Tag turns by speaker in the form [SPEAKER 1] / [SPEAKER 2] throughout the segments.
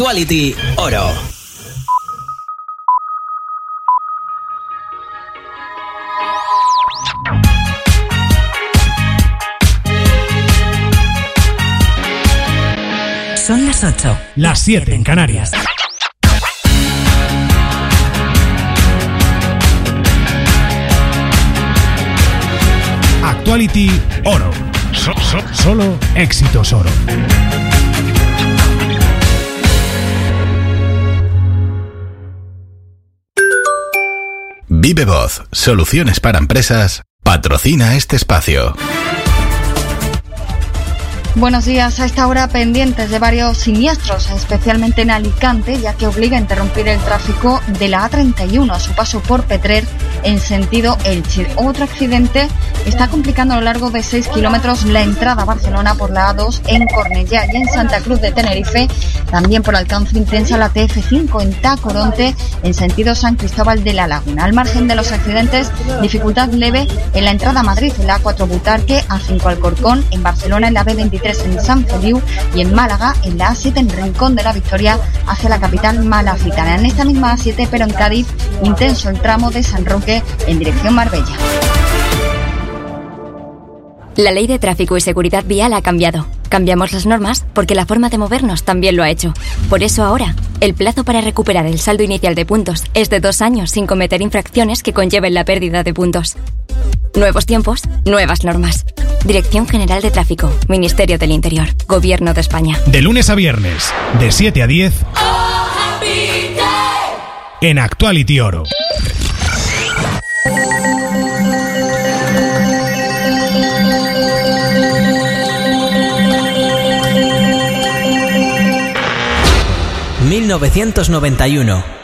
[SPEAKER 1] Actuality Oro.
[SPEAKER 2] Son las 8.
[SPEAKER 3] Las 7 en Canarias. Actuality Oro. solo éxitos oro.
[SPEAKER 4] Vive Voz, soluciones para empresas, patrocina este espacio.
[SPEAKER 5] Buenos días. A esta hora pendientes de varios siniestros, especialmente en Alicante, ya que obliga a interrumpir el tráfico de la A31 a su paso por Petrer en sentido Elche. Otro accidente está complicando a lo largo de 6 kilómetros la entrada a Barcelona por la A2 en Cornellá y en Santa Cruz de Tenerife, también por alcance intensa la TF5 en Tacoronte en sentido San Cristóbal de la Laguna. Al margen de los accidentes, dificultad leve en la entrada a Madrid en la A4 Butarque, A5 Alcorcón, en Barcelona en la B23 en San Feliu y en Málaga en la A7 en Rincón de la Victoria hacia la capital malacitana. En esta misma A7 pero en Cádiz intenso el tramo de San Roque en dirección Marbella.
[SPEAKER 6] La ley de tráfico y seguridad vial ha cambiado. Cambiamos las normas porque la forma de movernos también lo ha hecho. Por eso ahora, el plazo para recuperar el saldo inicial de puntos es de dos años sin cometer infracciones que conlleven la pérdida de puntos. Nuevos tiempos, nuevas normas. Dirección General de Tráfico, Ministerio del Interior, Gobierno de España.
[SPEAKER 3] De lunes a viernes, de 7 a 10, en Actuality Oro.
[SPEAKER 1] 1991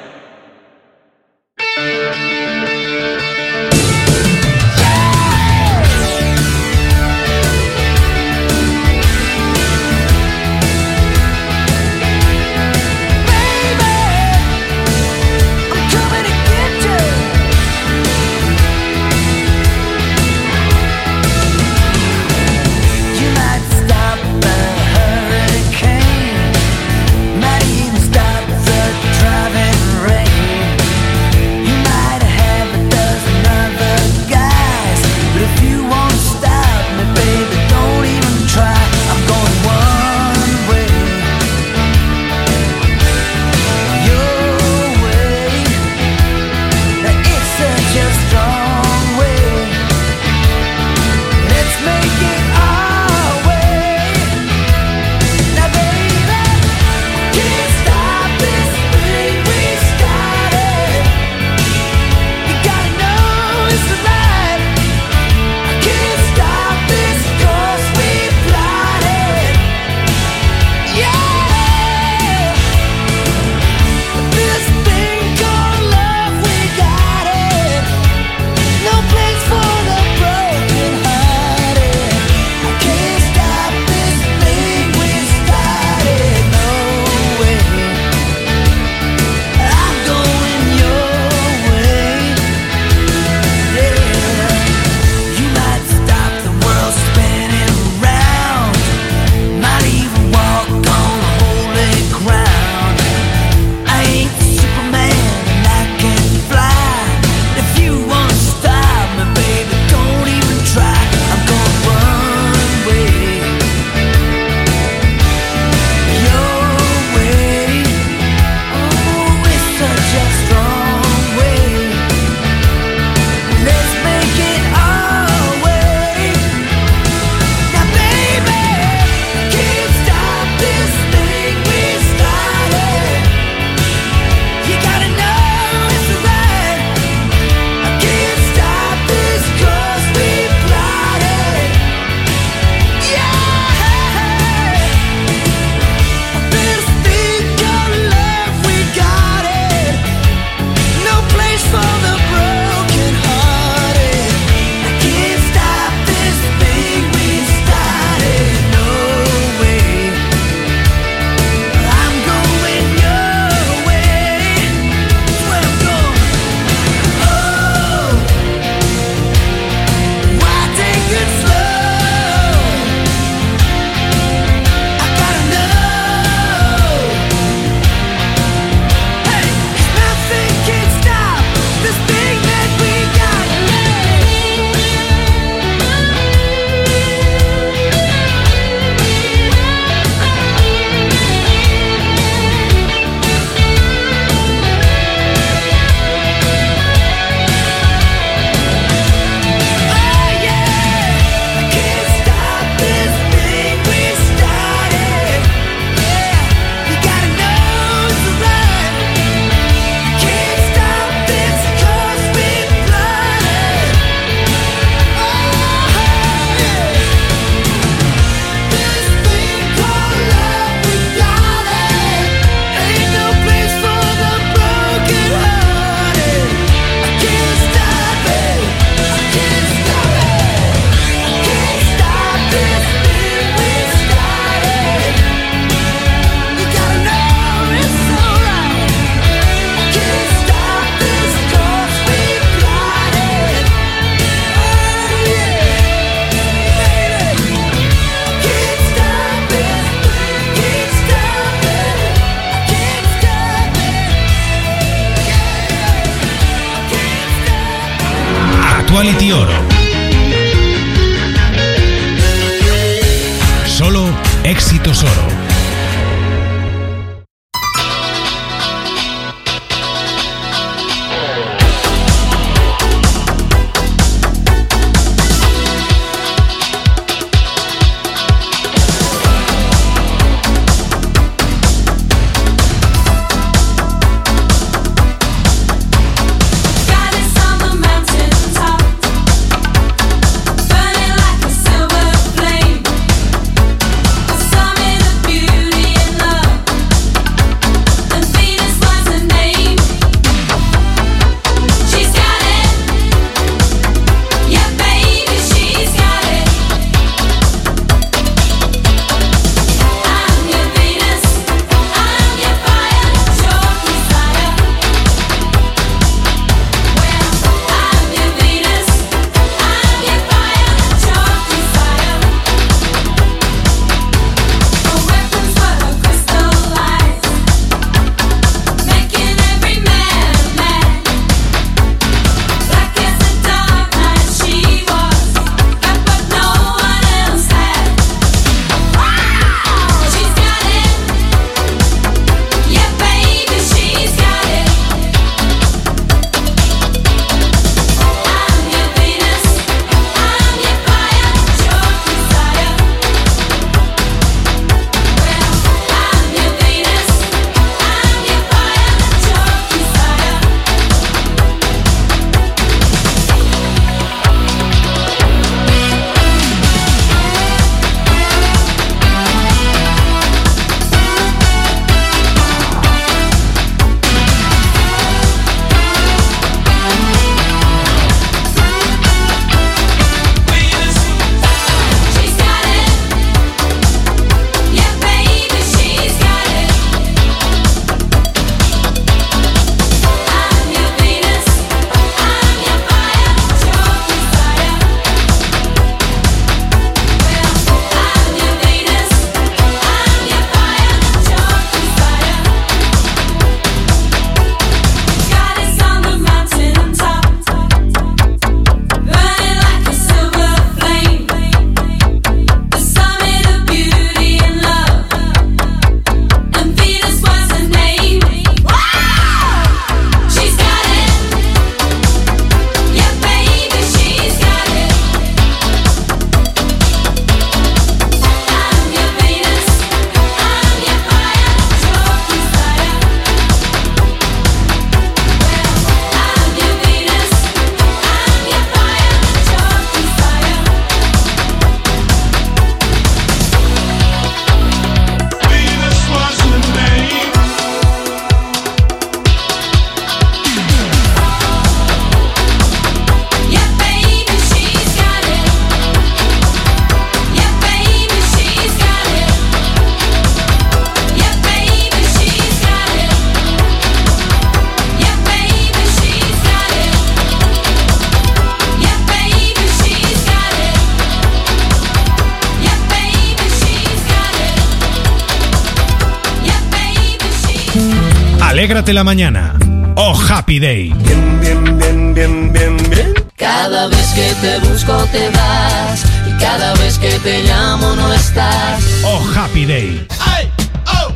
[SPEAKER 3] La mañana. Oh, Happy Day.
[SPEAKER 7] Bien, bien, bien, bien, bien, bien.
[SPEAKER 8] Cada vez que te busco te vas y cada vez que te llamo no estás.
[SPEAKER 3] Oh, Happy Day.
[SPEAKER 9] Hey, oh,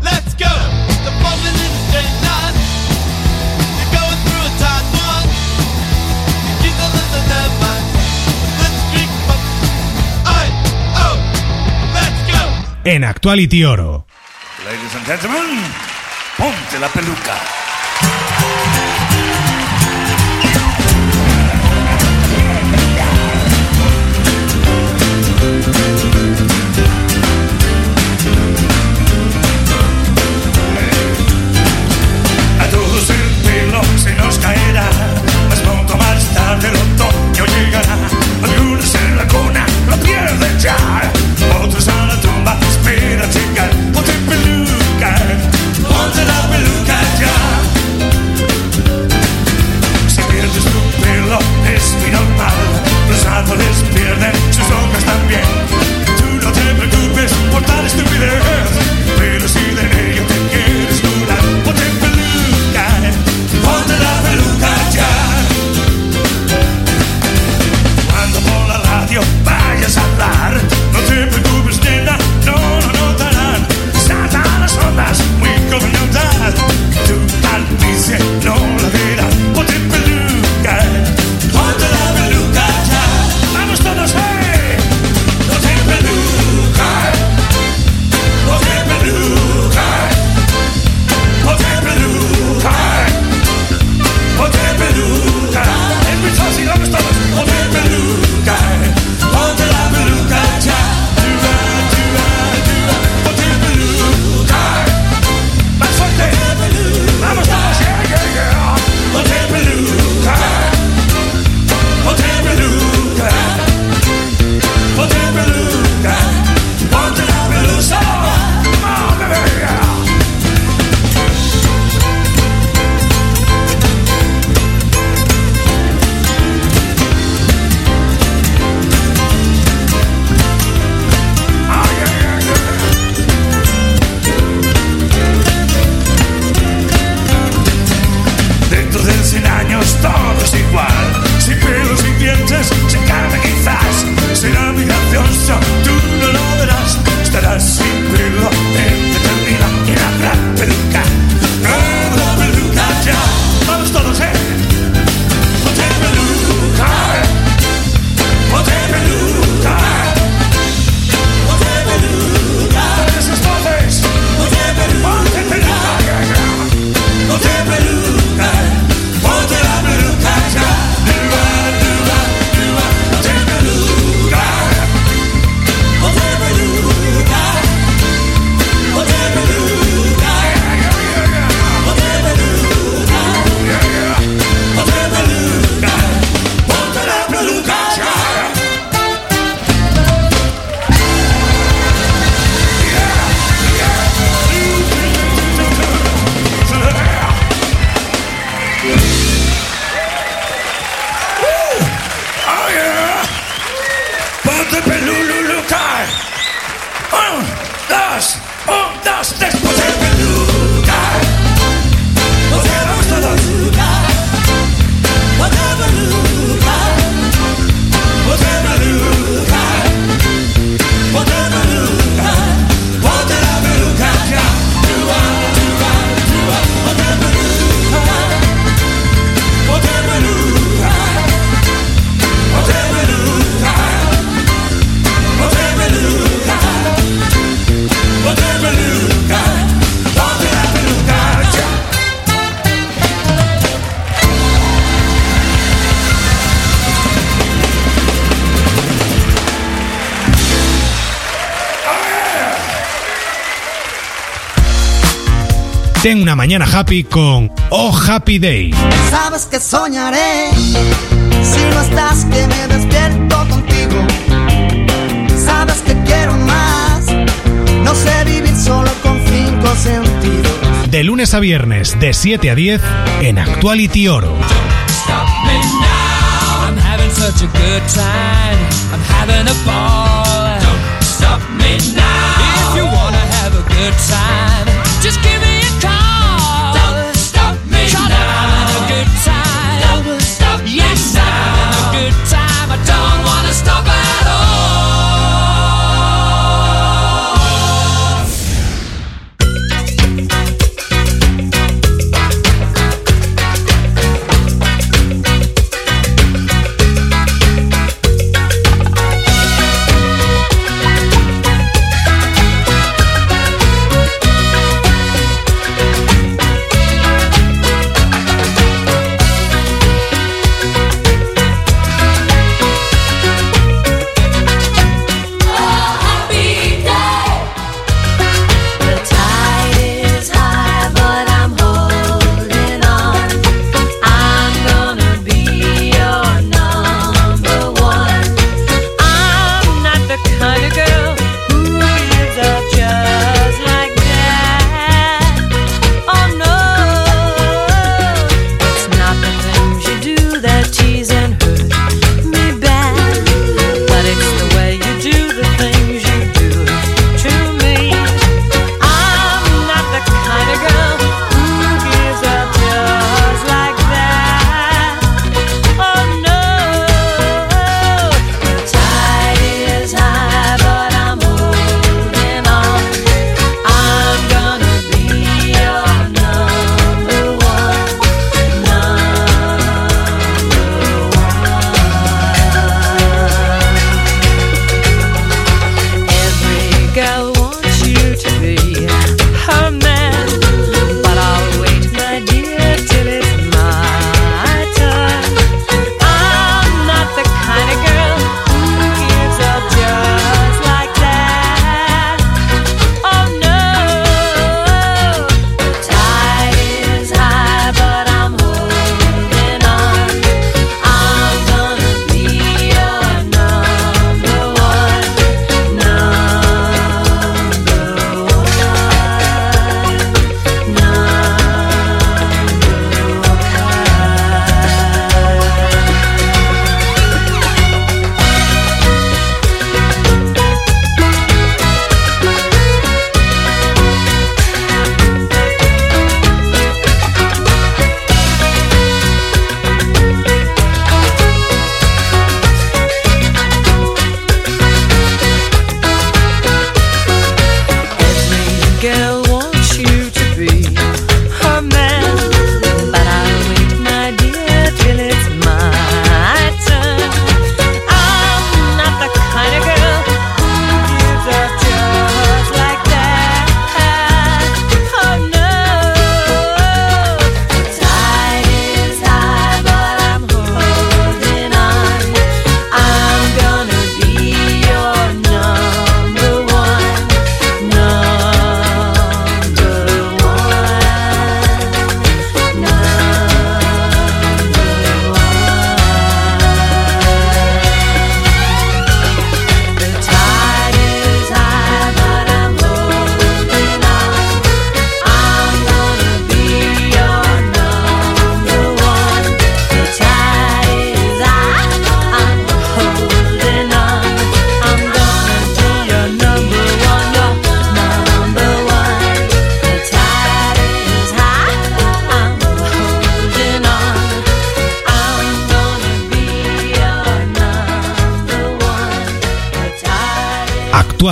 [SPEAKER 9] let's go. The bumping in the straight line. You're going through a tight one. You keep the listen that mind. Let's drink up. Hey, oh, let's go.
[SPEAKER 3] En Actuality Oro.
[SPEAKER 7] Ladies and gentlemen, la peluca. A todos el pelo se nos caerá, más pronto más tarde el otoño llegará. Algunos en la cuna lo pierden ya,
[SPEAKER 1] Ten una mañana happy con Oh Happy Day.
[SPEAKER 10] Sabes que soñaré si no estás que me despierto contigo. Sabes que quiero más. No sé vivir solo con cinco sentidos.
[SPEAKER 1] De lunes a viernes de 7 a 10 en Actuality Oro.
[SPEAKER 11] such a good time. I'm having a ball. Don't stop me now. If you wanna have a good time, just give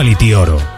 [SPEAKER 1] Actuality Oro.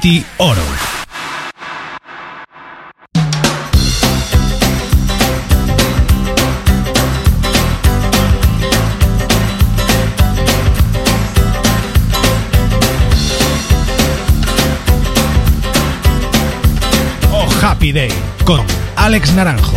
[SPEAKER 11] Actuality Oro. Oh Happy Day con Alex Naranjo.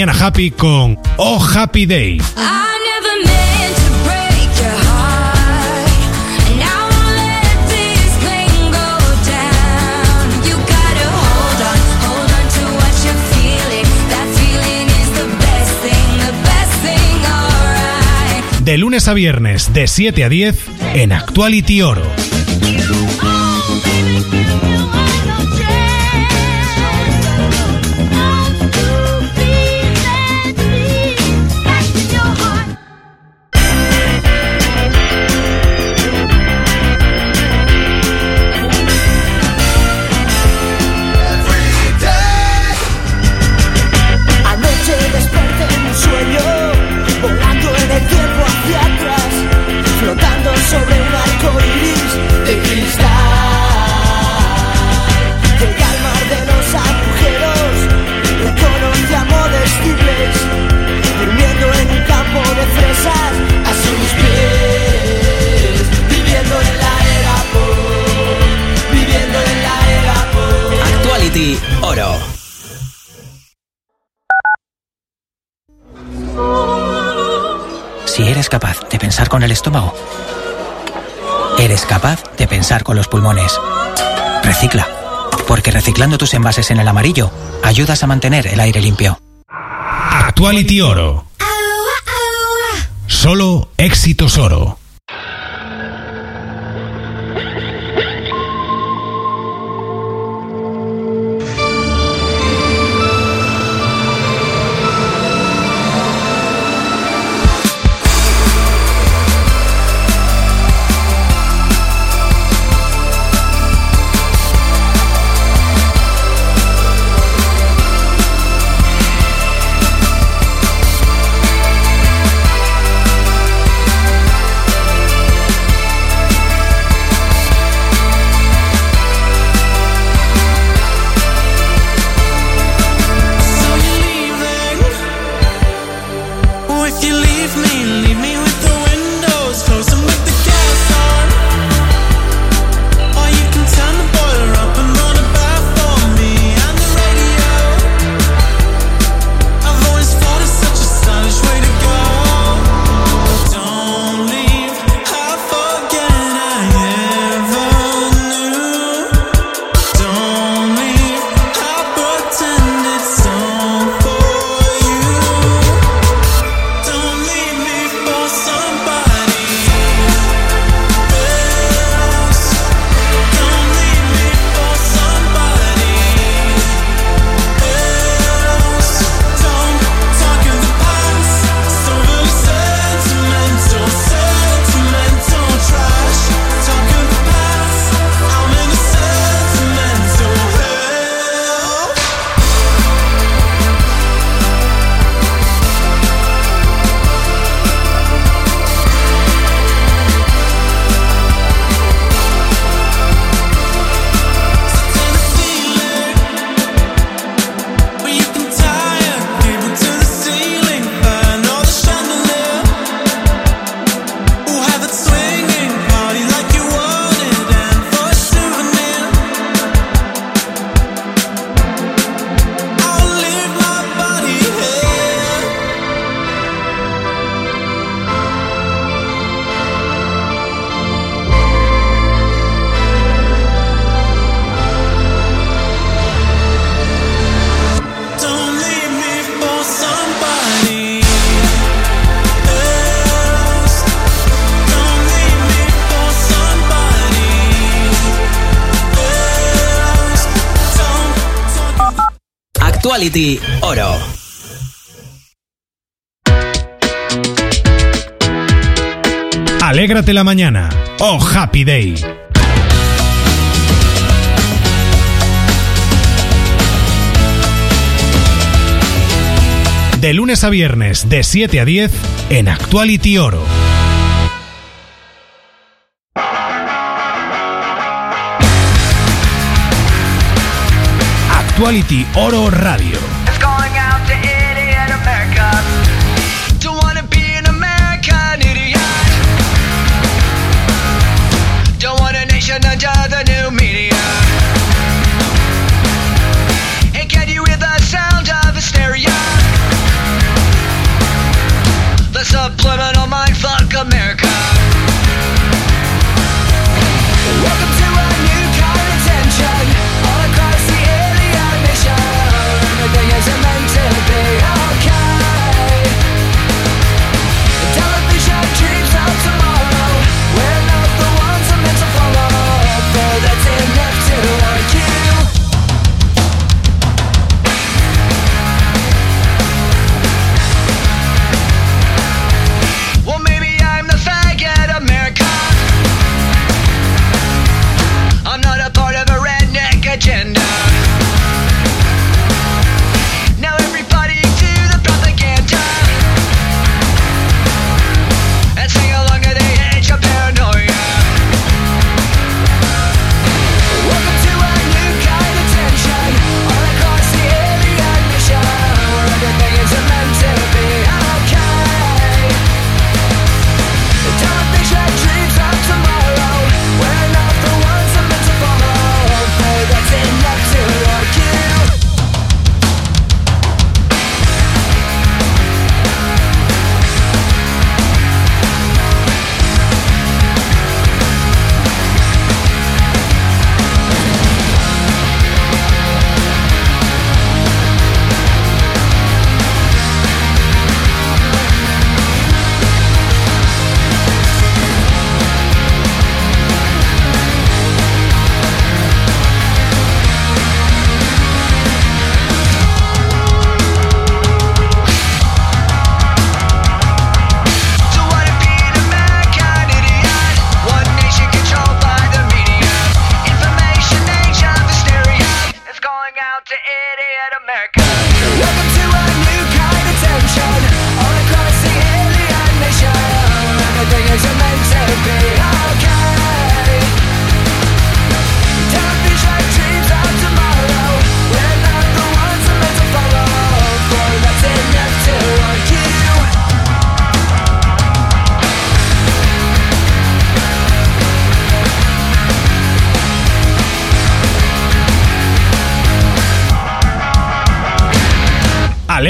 [SPEAKER 12] Mañana Happy con Oh Happy Day. de lunes a viernes de 7 a 10 en Actuality Oro.
[SPEAKER 13] reciclando tus envases en el amarillo, ayudas a mantener el aire limpio.
[SPEAKER 12] Actuality Oro. Solo éxitos oro.
[SPEAKER 13] Actuality Oro.
[SPEAKER 12] Alégrate la mañana. Oh, happy day. De lunes a viernes, de 7 a 10, en Actuality Oro. Actuality Oro Radio.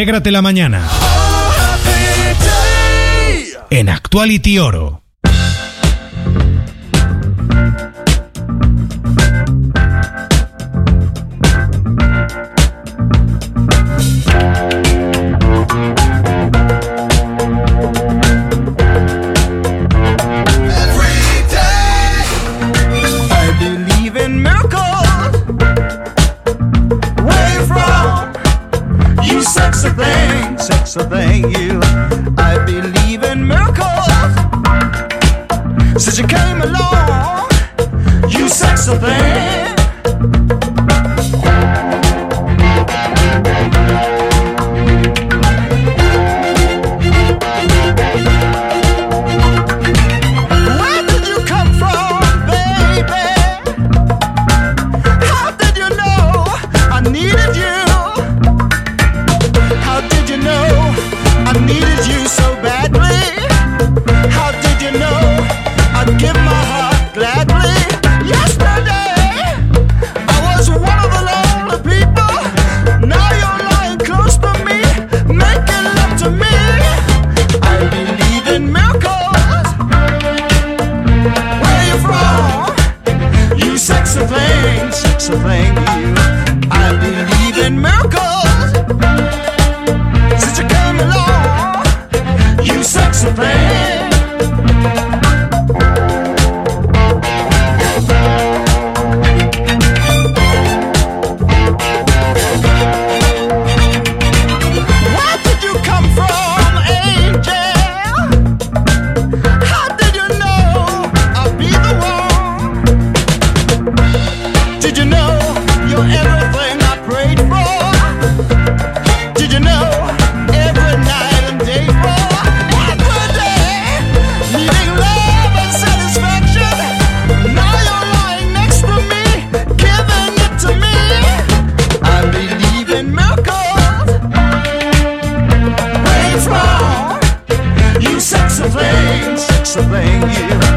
[SPEAKER 1] Alégrate la mañana. En Actuality Oro.
[SPEAKER 10] Sex a thing, sex a thing, you. I believe in miracles. Since you came along, you sex a thing. you.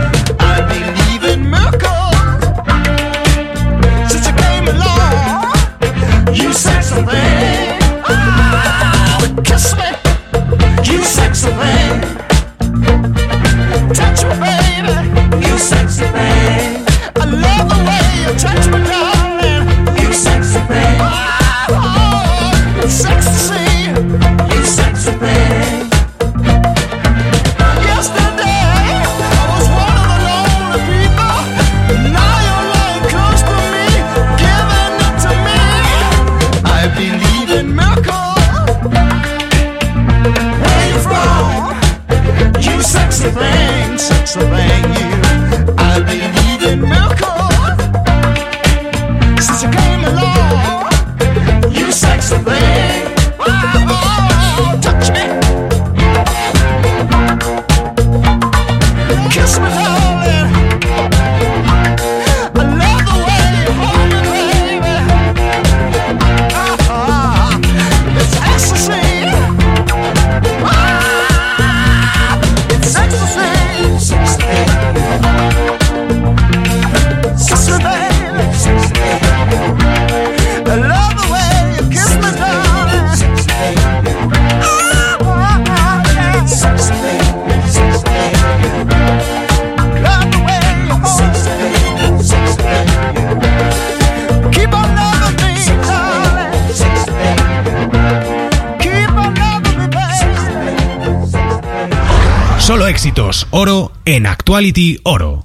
[SPEAKER 1] en Actuality Oro.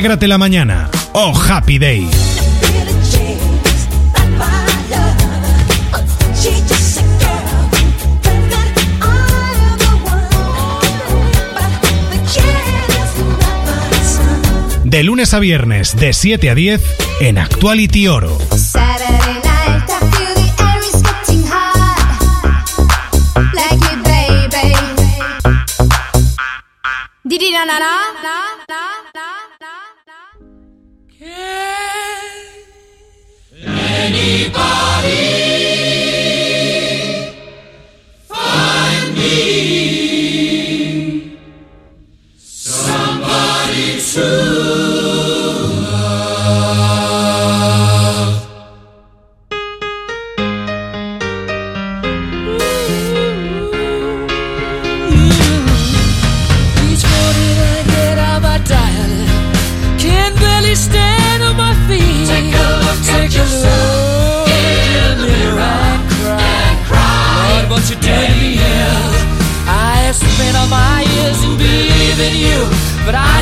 [SPEAKER 14] Alégrate la mañana. Oh, happy day. De lunes a viernes, de 7 a 10, en Actuality Oro.
[SPEAKER 15] Anybody?
[SPEAKER 11] but I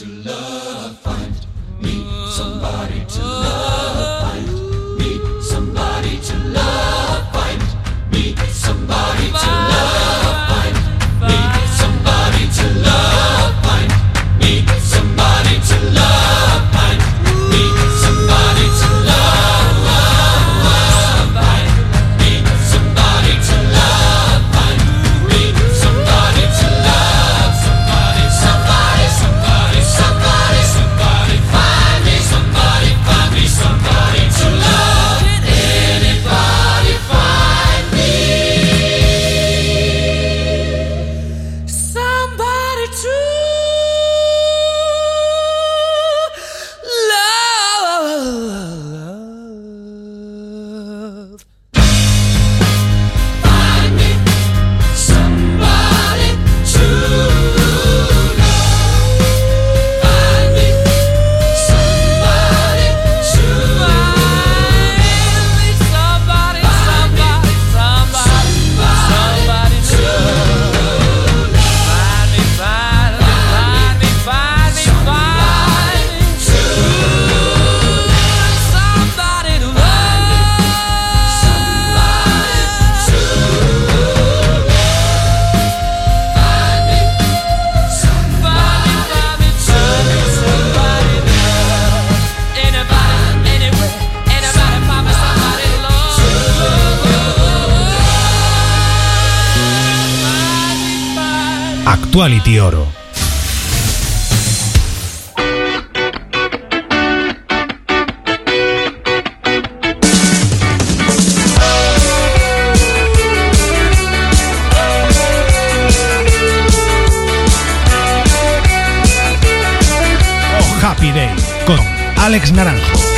[SPEAKER 11] to love.
[SPEAKER 1] Actuality Oro. Oh, Happy Day con Alex Naranjo.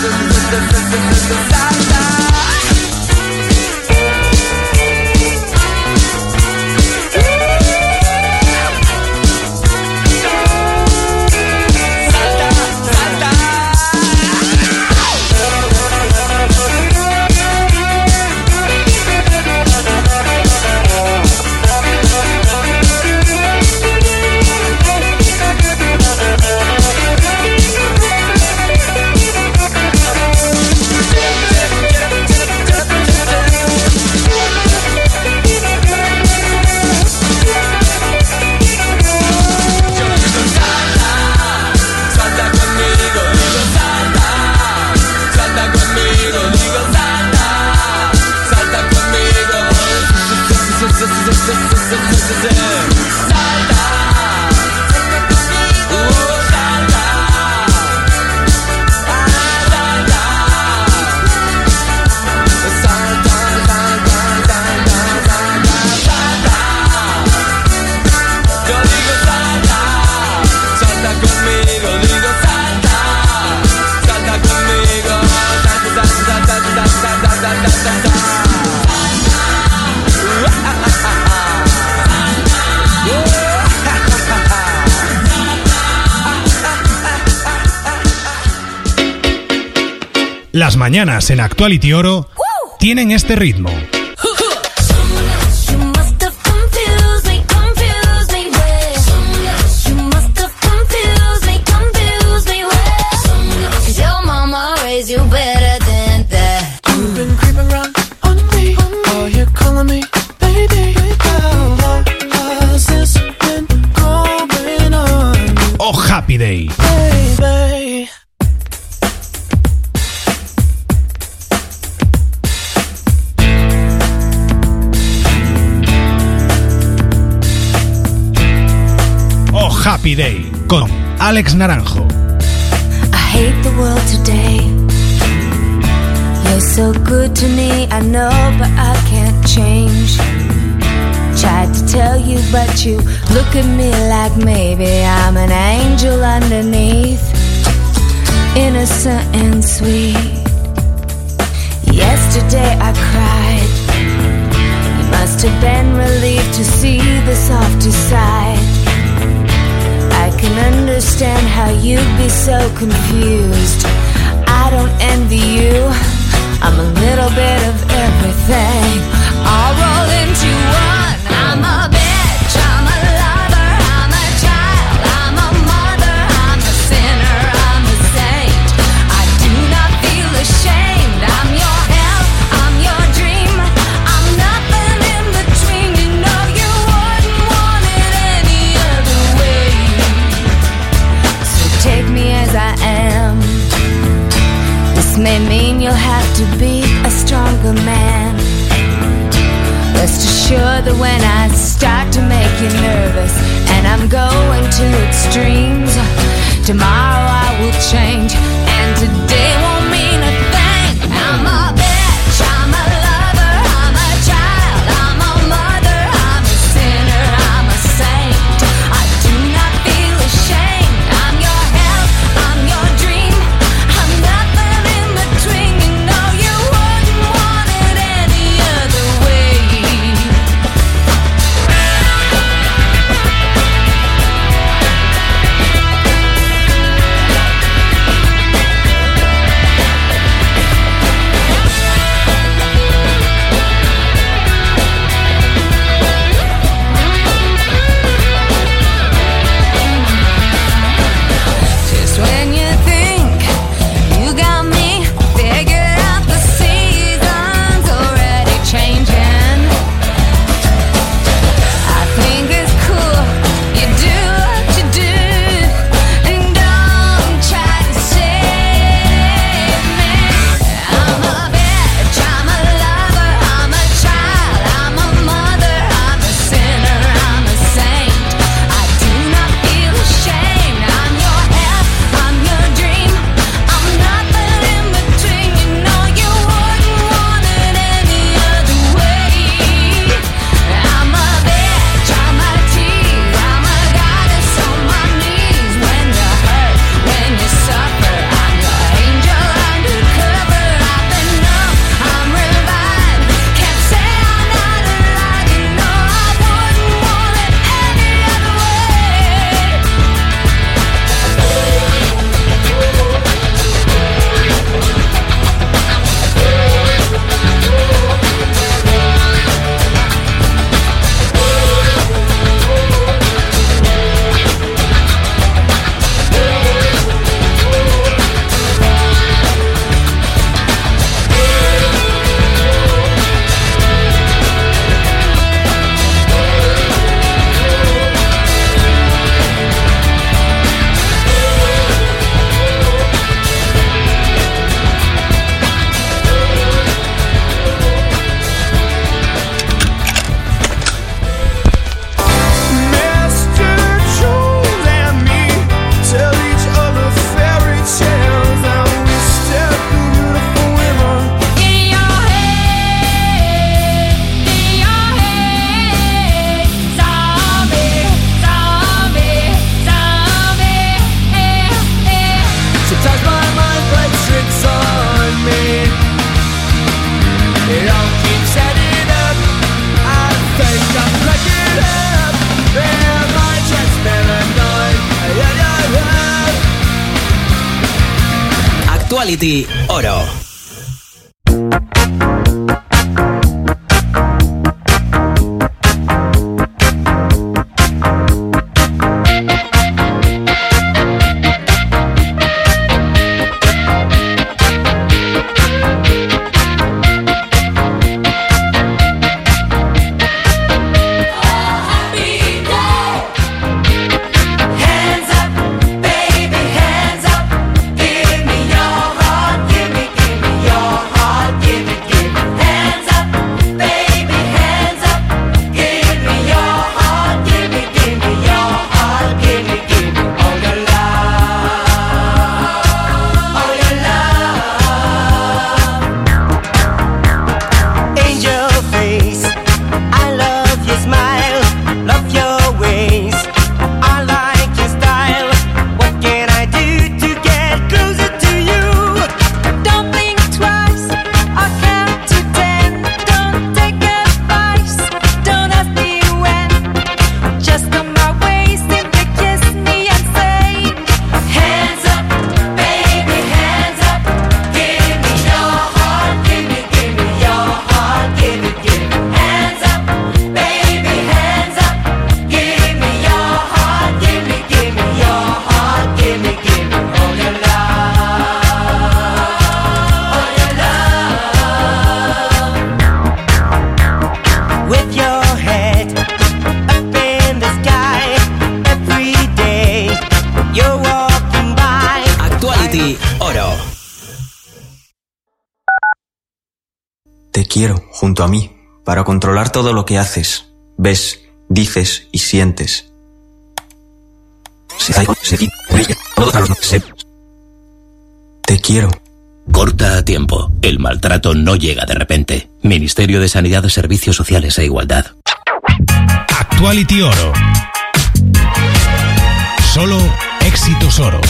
[SPEAKER 1] the mañanas en Actuality Oro tienen este ritmo. Oh, happy Day. Happy Day con Alex Naranjo.
[SPEAKER 6] I hate the world today. You're so good to me, I know, but I can't change. Tried to tell you, but you look at me like maybe I'm an angel underneath, innocent and sweet. Yesterday I cried. You must have been relieved to see the softer side can understand how you'd be so confused. I don't envy you. I'm a little bit of everything. I'll roll into may mean you'll have to be a stronger man. Rest assured that when I start to make you nervous and I'm going to extremes, tomorrow I will change and today.
[SPEAKER 16] City. Para controlar todo lo que haces, ves, dices y sientes. Te quiero.
[SPEAKER 17] Corta a tiempo. El maltrato no llega de repente. Ministerio de Sanidad, Servicios Sociales e Igualdad.
[SPEAKER 1] Actuality Oro. Solo éxitos oro.